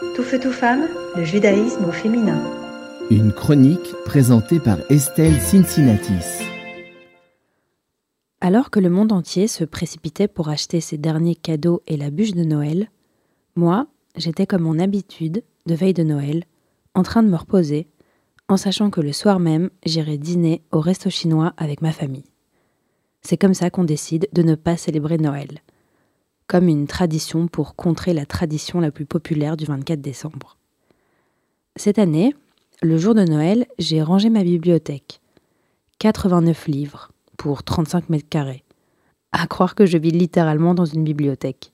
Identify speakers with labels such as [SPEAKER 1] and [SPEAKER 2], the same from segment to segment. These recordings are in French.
[SPEAKER 1] Tout feu, tout femme, le judaïsme au féminin.
[SPEAKER 2] Une chronique présentée par Estelle Cincinnatis.
[SPEAKER 3] Alors que le monde entier se précipitait pour acheter ses derniers cadeaux et la bûche de Noël, moi, j'étais comme mon habitude, de veille de Noël, en train de me reposer, en sachant que le soir même, j'irai dîner au resto chinois avec ma famille. C'est comme ça qu'on décide de ne pas célébrer Noël comme une tradition pour contrer la tradition la plus populaire du 24 décembre. Cette année, le jour de Noël, j'ai rangé ma bibliothèque. 89 livres pour 35 mètres carrés. À croire que je vis littéralement dans une bibliothèque.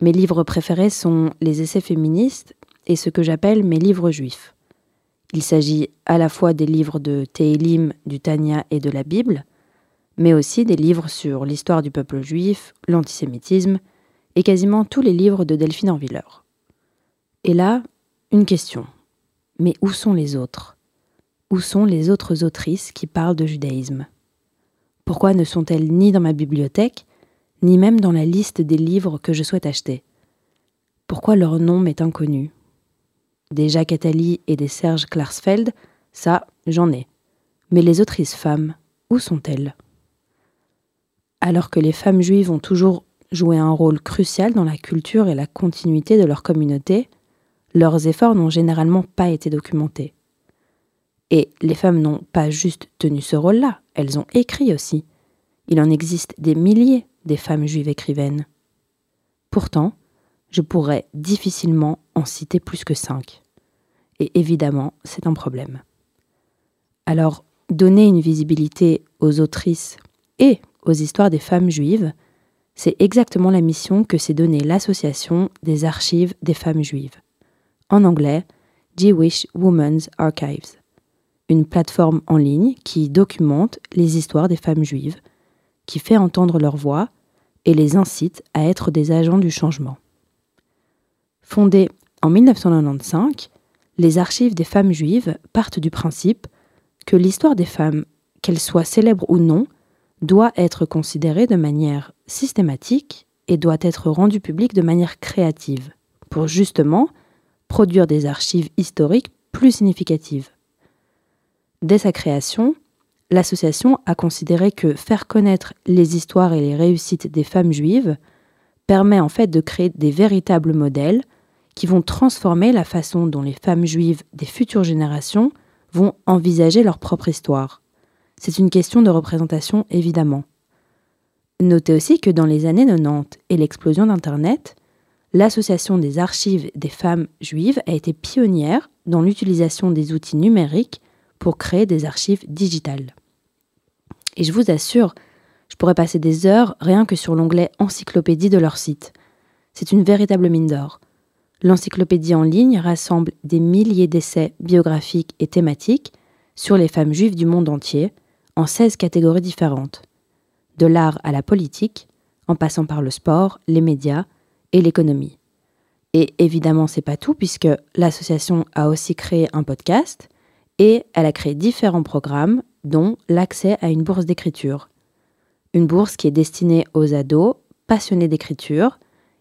[SPEAKER 3] Mes livres préférés sont les essais féministes et ce que j'appelle mes livres juifs. Il s'agit à la fois des livres de Tehilim, du Tanya et de la Bible, mais aussi des livres sur l'histoire du peuple juif, l'antisémitisme, et quasiment tous les livres de Delphine Orviller. Et là, une question. Mais où sont les autres? Où sont les autres autrices qui parlent de judaïsme? Pourquoi ne sont-elles ni dans ma bibliothèque, ni même dans la liste des livres que je souhaite acheter? Pourquoi leur nom m'est inconnu? Des Jacques Attali et des Serge Klarsfeld, ça, j'en ai. Mais les autrices femmes, où sont-elles? Alors que les femmes juives ont toujours joué un rôle crucial dans la culture et la continuité de leur communauté, leurs efforts n'ont généralement pas été documentés. Et les femmes n'ont pas juste tenu ce rôle-là, elles ont écrit aussi. Il en existe des milliers des femmes juives écrivaines. Pourtant, je pourrais difficilement en citer plus que cinq. Et évidemment, c'est un problème. Alors, donner une visibilité aux autrices et aux histoires des femmes juives, c'est exactement la mission que s'est donnée l'Association des archives des femmes juives. En anglais, Jewish Women's Archives, une plateforme en ligne qui documente les histoires des femmes juives, qui fait entendre leur voix et les incite à être des agents du changement. Fondée en 1995, les archives des femmes juives partent du principe que l'histoire des femmes, qu'elles soient célèbres ou non, doit être considéré de manière systématique et doit être rendu public de manière créative, pour justement produire des archives historiques plus significatives. Dès sa création, l'association a considéré que faire connaître les histoires et les réussites des femmes juives permet en fait de créer des véritables modèles qui vont transformer la façon dont les femmes juives des futures générations vont envisager leur propre histoire. C'est une question de représentation évidemment. Notez aussi que dans les années 90 et l'explosion d'Internet, l'Association des archives des femmes juives a été pionnière dans l'utilisation des outils numériques pour créer des archives digitales. Et je vous assure, je pourrais passer des heures rien que sur l'onglet encyclopédie de leur site. C'est une véritable mine d'or. L'encyclopédie en ligne rassemble des milliers d'essais biographiques et thématiques sur les femmes juives du monde entier, en 16 catégories différentes, de l'art à la politique, en passant par le sport, les médias et l'économie. Et évidemment, c'est pas tout puisque l'association a aussi créé un podcast et elle a créé différents programmes dont l'accès à une bourse d'écriture. Une bourse qui est destinée aux ados passionnés d'écriture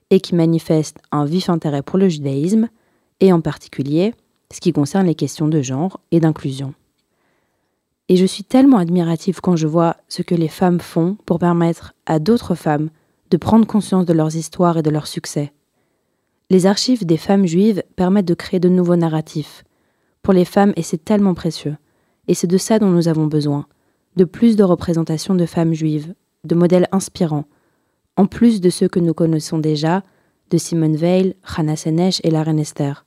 [SPEAKER 3] et qui manifestent un vif intérêt pour le judaïsme et en particulier ce qui concerne les questions de genre et d'inclusion. Et je suis tellement admirative quand je vois ce que les femmes font pour permettre à d'autres femmes de prendre conscience de leurs histoires et de leurs succès. Les archives des femmes juives permettent de créer de nouveaux narratifs. Pour les femmes, et c'est tellement précieux. Et c'est de ça dont nous avons besoin. De plus de représentations de femmes juives, de modèles inspirants, en plus de ceux que nous connaissons déjà, de Simone Veil, Hannah Senesh et la reine Esther.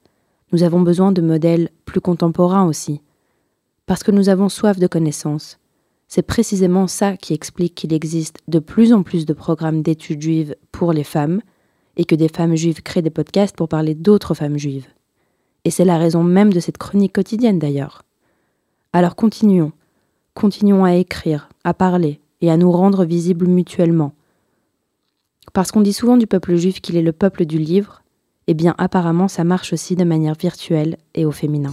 [SPEAKER 3] Nous avons besoin de modèles plus contemporains aussi, parce que nous avons soif de connaissances. C'est précisément ça qui explique qu'il existe de plus en plus de programmes d'études juives pour les femmes et que des femmes juives créent des podcasts pour parler d'autres femmes juives. Et c'est la raison même de cette chronique quotidienne d'ailleurs. Alors continuons, continuons à écrire, à parler et à nous rendre visibles mutuellement. Parce qu'on dit souvent du peuple juif qu'il est le peuple du livre, eh bien apparemment ça marche aussi de manière virtuelle et au féminin.